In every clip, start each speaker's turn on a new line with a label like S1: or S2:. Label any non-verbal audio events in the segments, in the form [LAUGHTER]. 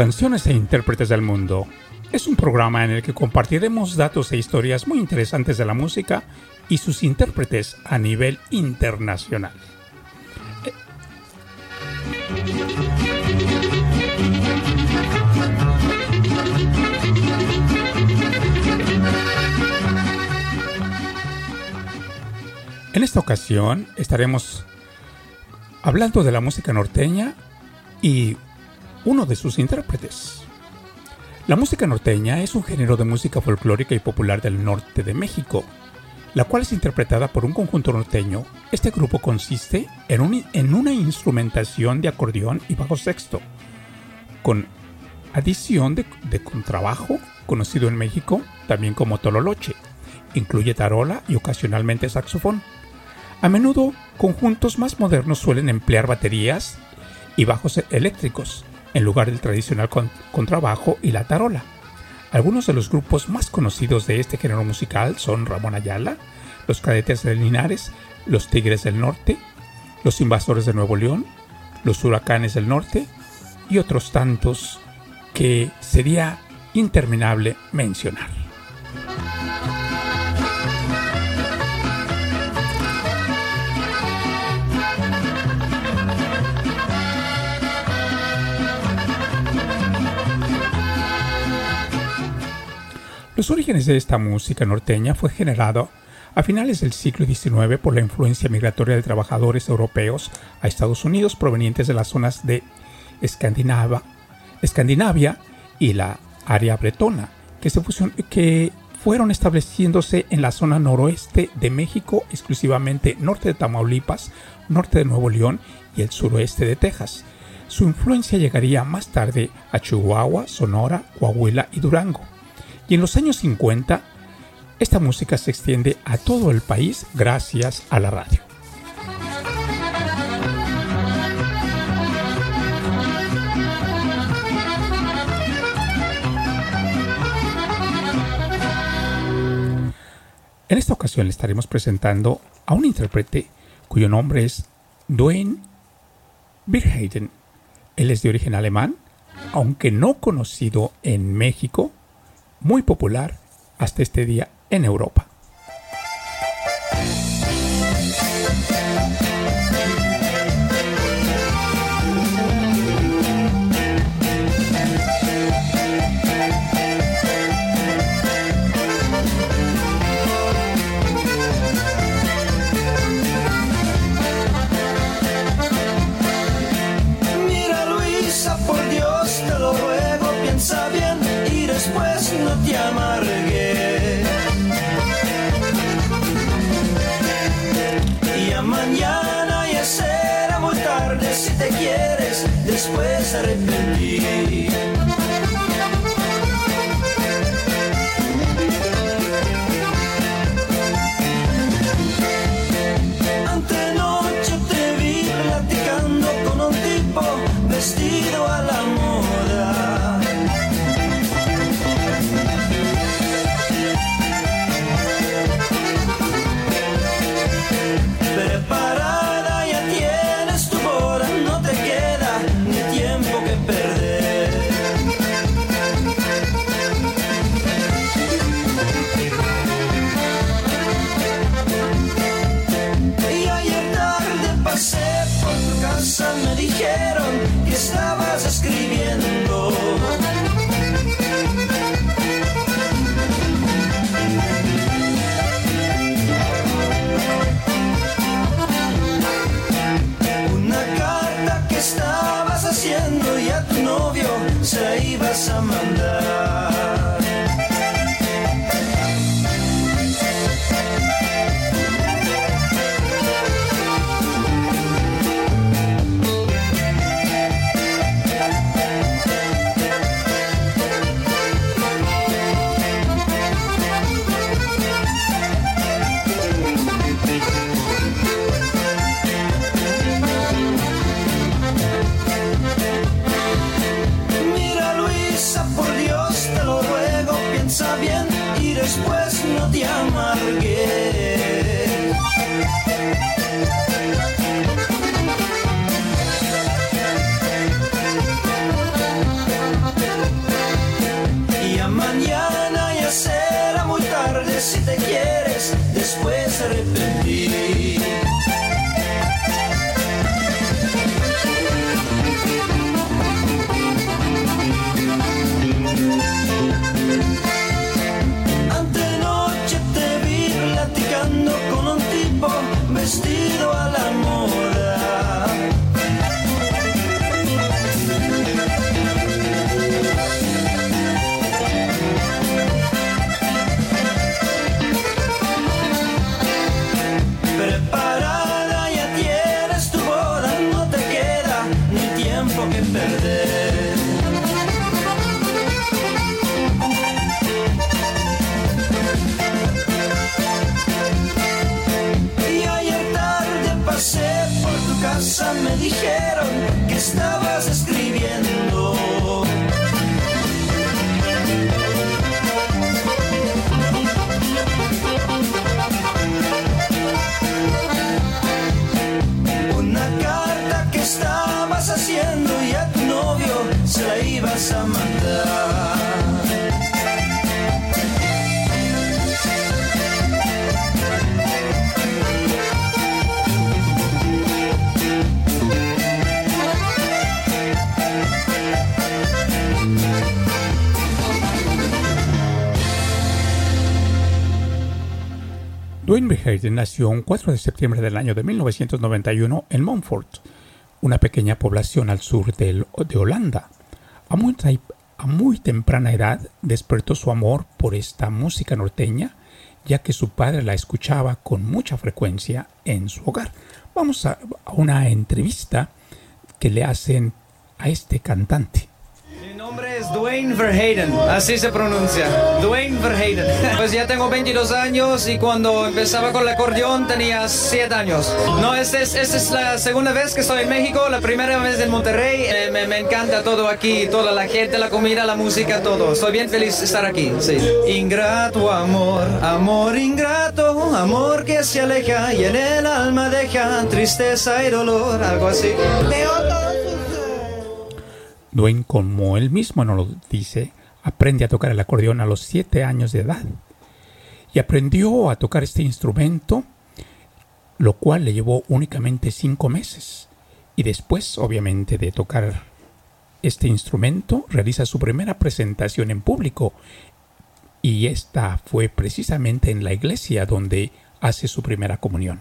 S1: Canciones e intérpretes del mundo. Es un programa en el que compartiremos datos e historias muy interesantes de la música y sus intérpretes a nivel internacional. En esta ocasión estaremos hablando de la música norteña y uno de sus intérpretes. La música norteña es un género de música folclórica y popular del norte de México, la cual es interpretada por un conjunto norteño. Este grupo consiste en, en una instrumentación de acordeón y bajo sexto, con adición de, de contrabajo, conocido en México también como tololoche. Incluye tarola y ocasionalmente saxofón. A menudo, conjuntos más modernos suelen emplear baterías y bajos eléctricos, en lugar del tradicional contrabajo y la tarola. Algunos de los grupos más conocidos de este género musical son Ramón Ayala, los Cadetes de Linares, los Tigres del Norte, los Invasores de Nuevo León, los Huracanes del Norte y otros tantos que sería interminable mencionar. Los orígenes de esta música norteña fue generado a finales del siglo XIX por la influencia migratoria de trabajadores europeos a Estados Unidos provenientes de las zonas de Escandinavia, y la área bretona, que, se que fueron estableciéndose en la zona noroeste de México, exclusivamente norte de Tamaulipas, norte de Nuevo León y el suroeste de Texas. Su influencia llegaría más tarde a Chihuahua, Sonora, Coahuila y Durango. Y en los años 50, esta música se extiende a todo el país gracias a la radio. En esta ocasión le estaremos presentando a un intérprete cuyo nombre es Dwayne Birhayden. Él es de origen alemán, aunque no conocido en México, muy popular hasta este día en Europa.
S2: mañana ya será muy tarde si te quieres después arrepentir. Escribiendo. Una carta que estabas haciendo y a tu novio se ibas a mandar.
S1: Verheiden nació un 4 de septiembre del año de 1991 en Montfort, una pequeña población al sur de Holanda. A muy, temprana edad despertó su amor por esta música norteña, ya que su padre la escuchaba con mucha frecuencia en su hogar. Vamos a una entrevista que le hacen a este cantante.
S3: Nombre es Dwayne Verheiden, así se pronuncia, Dwayne Verheiden. [LAUGHS] Pues ya tengo 22 años y cuando empezaba con el acordeón tenía 7 años. No, esta es, esta es la segunda vez que estoy en México, la primera vez en Monterrey. Eh, me, encanta todo aquí, toda la gente, la comida, la música, todo. Estoy bien feliz de estar aquí. Ingrato amor, amor ingrato, amor que se aleja y en el alma deja tristeza y dolor, algo así.
S1: Dwayne, como él mismo nos lo dice, aprende a tocar el acordeón a los 7 años de edad. Y aprendió a tocar este instrumento, lo cual le llevó únicamente 5 meses. Y después, obviamente, de tocar este instrumento, realiza su primera presentación en público. Y esta fue precisamente en la iglesia donde hace su primera comunión.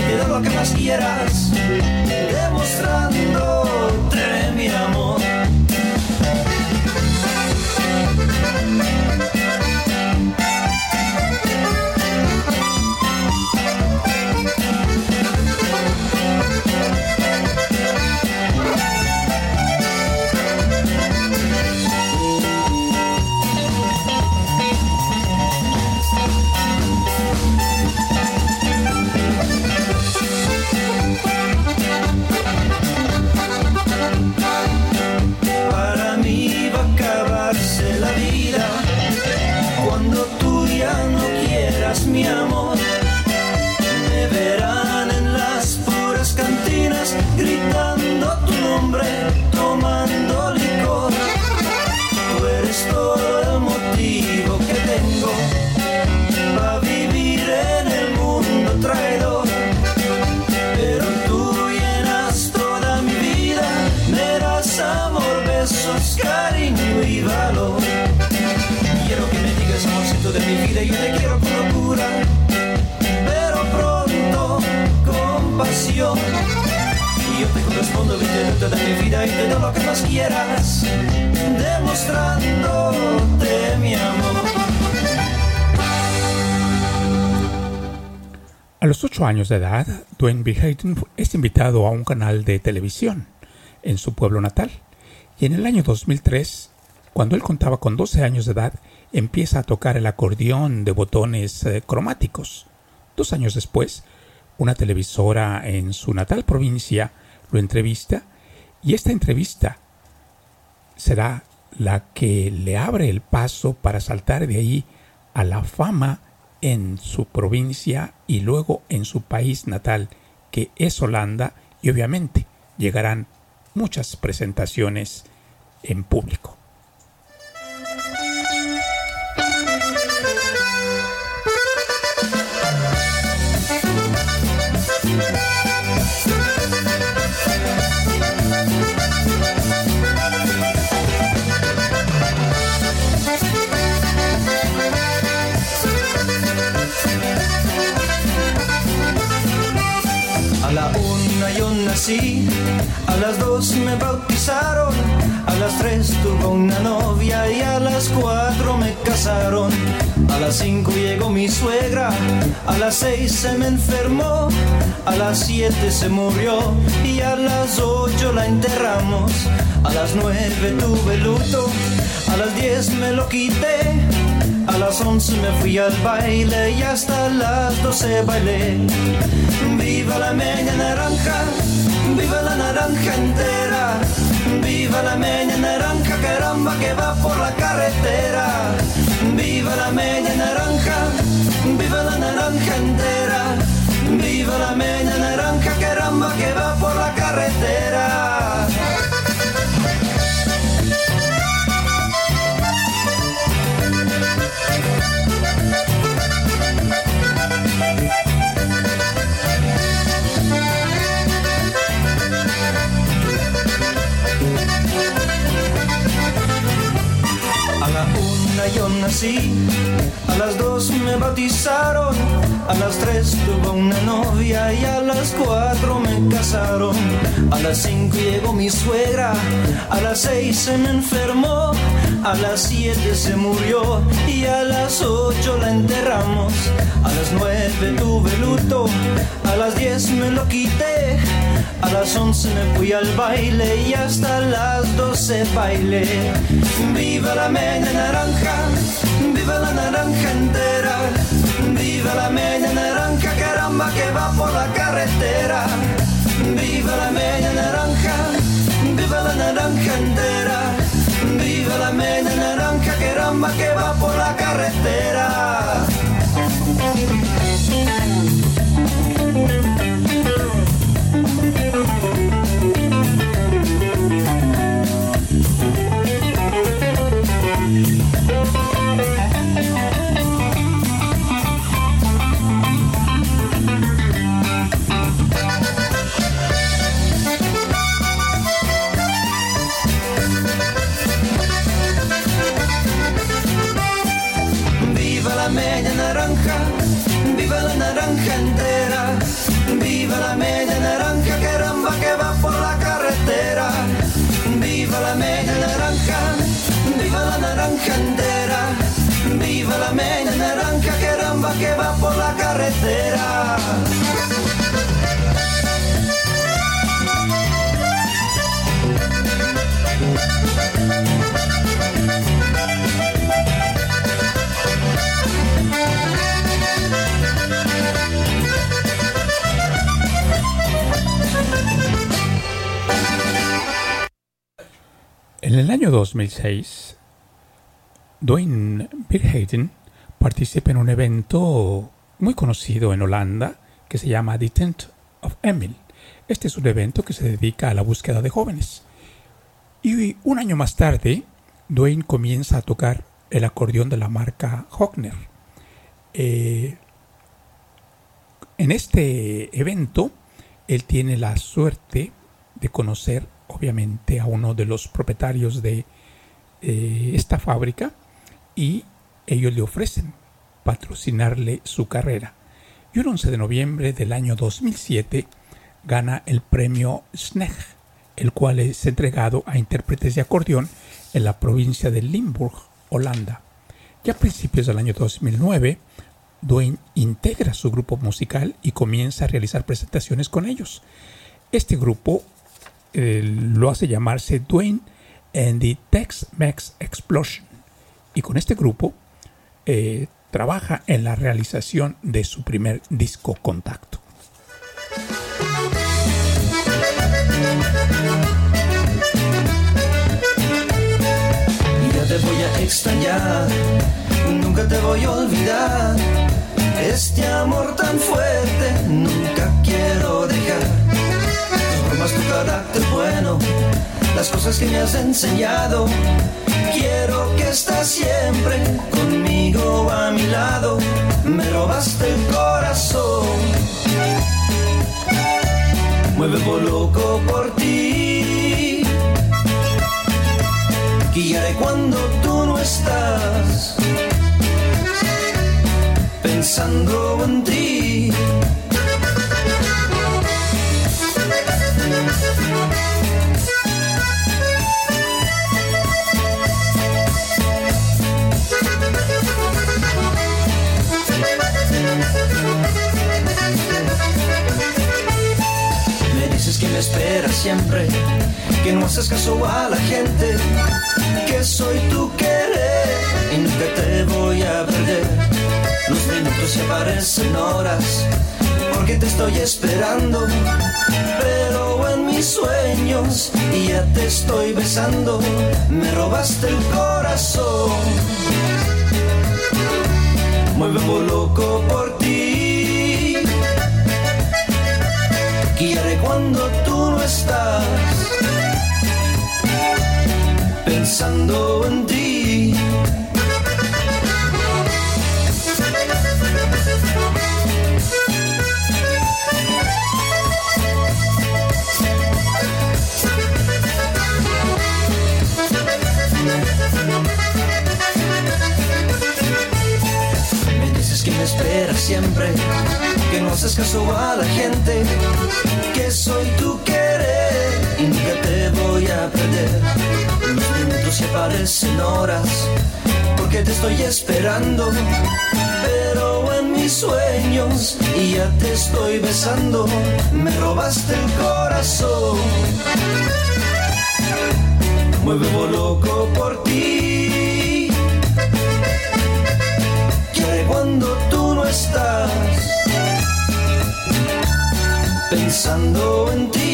S2: Te lo que más quieras, A
S1: los 8 años de edad, Dwayne B. Hayden es invitado a un canal de televisión en su pueblo natal. Y en el año 2003, cuando él contaba con 12 años de edad, empieza a tocar el acordeón de botones eh, cromáticos. Dos años después, una televisora en su natal provincia lo entrevista y esta entrevista será la que le abre el paso para saltar de ahí a la fama en su provincia y luego en su país natal, que es Holanda, y obviamente llegarán muchas presentaciones en público.
S2: A las dos me bautizaron, a las tres tuve una novia y a las cuatro me casaron. A las cinco llegó mi suegra, a las seis se me enfermó, a las siete se murió y a las ocho la enterramos. A las nueve tuve luto, a las diez me lo quité. A las once me fui al baile y hasta las doce bailé. Viva la media naranja, viva la naranja entera. Viva la media naranja, caramba que va por la carretera. Viva la media naranja, viva la naranja entera. Viva la media naranja, caramba que va por la carretera. A las dos me bautizaron, a las tres tuve una novia y a las cuatro me casaron. A las cinco llegó mi suegra, a las seis se me enfermó, a las siete se murió y a las ocho la enterramos. A las nueve tuve luto, a las diez me lo quité, a las once me fui al baile y hasta las doce bailé. Viva la media naranja, viva la que va por la carretera.
S1: En el año 2006, Dwayne Birhayden participa en un evento muy conocido en Holanda que se llama The Tent of Emil. Este es un evento que se dedica a la búsqueda de jóvenes. Y un año más tarde, Dwayne comienza a tocar el acordeón de la marca Hockner. Eh, en este evento, él tiene la suerte de conocer, obviamente, a uno de los propietarios de eh, esta fábrica y ellos le ofrecen patrocinarle su carrera. Y un 11 de noviembre del año 2007 gana el premio SNEG, el cual es entregado a intérpretes de acordeón en la provincia de Limburg, Holanda. Ya a principios del año 2009, Dwayne integra su grupo musical y comienza a realizar presentaciones con ellos. Este grupo eh, lo hace llamarse Dwayne and the Tex-Mex Explosion. Y con este grupo eh, trabaja en la realización de su primer disco Contacto.
S2: Y te voy a extrañar, nunca te voy a olvidar. Este amor tan fuerte nunca quiero dejar. Tus bromas, tu carácter bueno, las cosas que me has enseñado. Quiero que estás siempre conmigo a mi lado. Me robaste el corazón. Mueve loco por ti. Guiaré cuando tú no estás. Pensando en ti. Que no haces caso a la gente, que soy tu querer y nunca te voy a perder. Los minutos se parecen horas, porque te estoy esperando, pero en mis sueños ya te estoy besando, me robaste el corazón. Muevo loco por Me dices que me espera siempre, que no haces caso a la gente, que soy tu querer y nunca te voy a perder. Minutos se parecen horas porque te estoy esperando, pero en mis sueños y ya te estoy besando, me robaste el corazón. Muevo loco por ti. Que cuando tú no estás pensando en ti.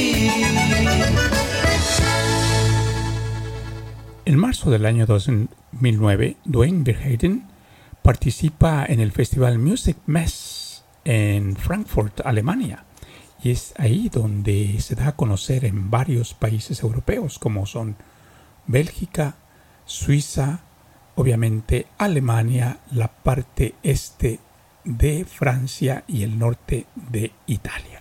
S1: En marzo del año 2009, Dwayne Verheiden participa en el festival Music Mess en Frankfurt, Alemania. Y es ahí donde se da a conocer en varios países europeos, como son Bélgica, Suiza, obviamente Alemania, la parte este de Francia y el norte de Italia.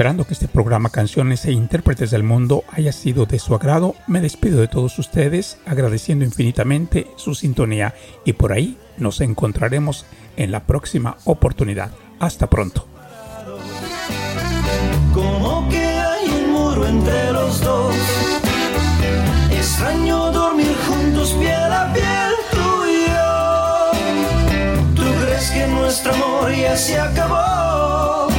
S1: Esperando que este programa Canciones e Intérpretes del Mundo haya sido de su agrado, me despido de todos ustedes agradeciendo infinitamente su sintonía y por ahí nos encontraremos en la próxima oportunidad. Hasta pronto.
S2: Como que hay un muro entre los dos. Extraño dormir juntos piel a piel tú y yo. ¿Tú crees que nuestro amor se acabó?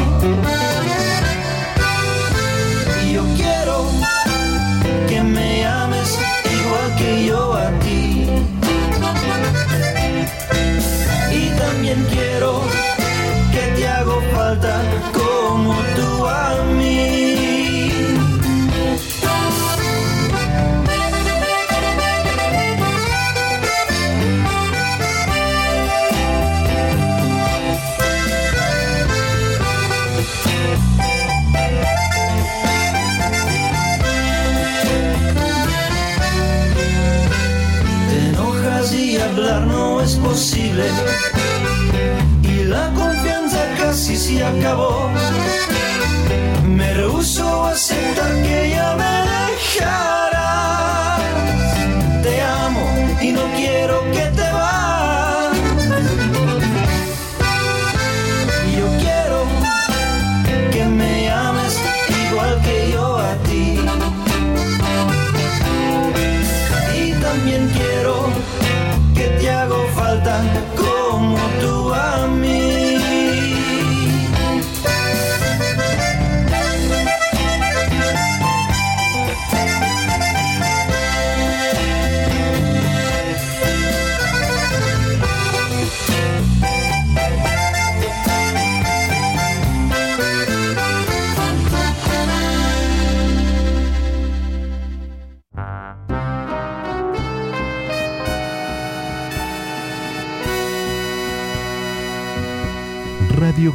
S2: No es posible y la confianza casi se acabó. Me rehuso a aceptar que ya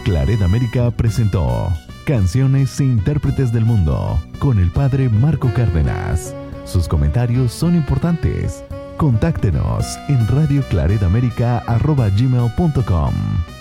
S4: Claret América presentó Canciones e Intérpretes del Mundo con el padre Marco Cárdenas. Sus comentarios son importantes. Contáctenos en radioclaredamerica.gmail.com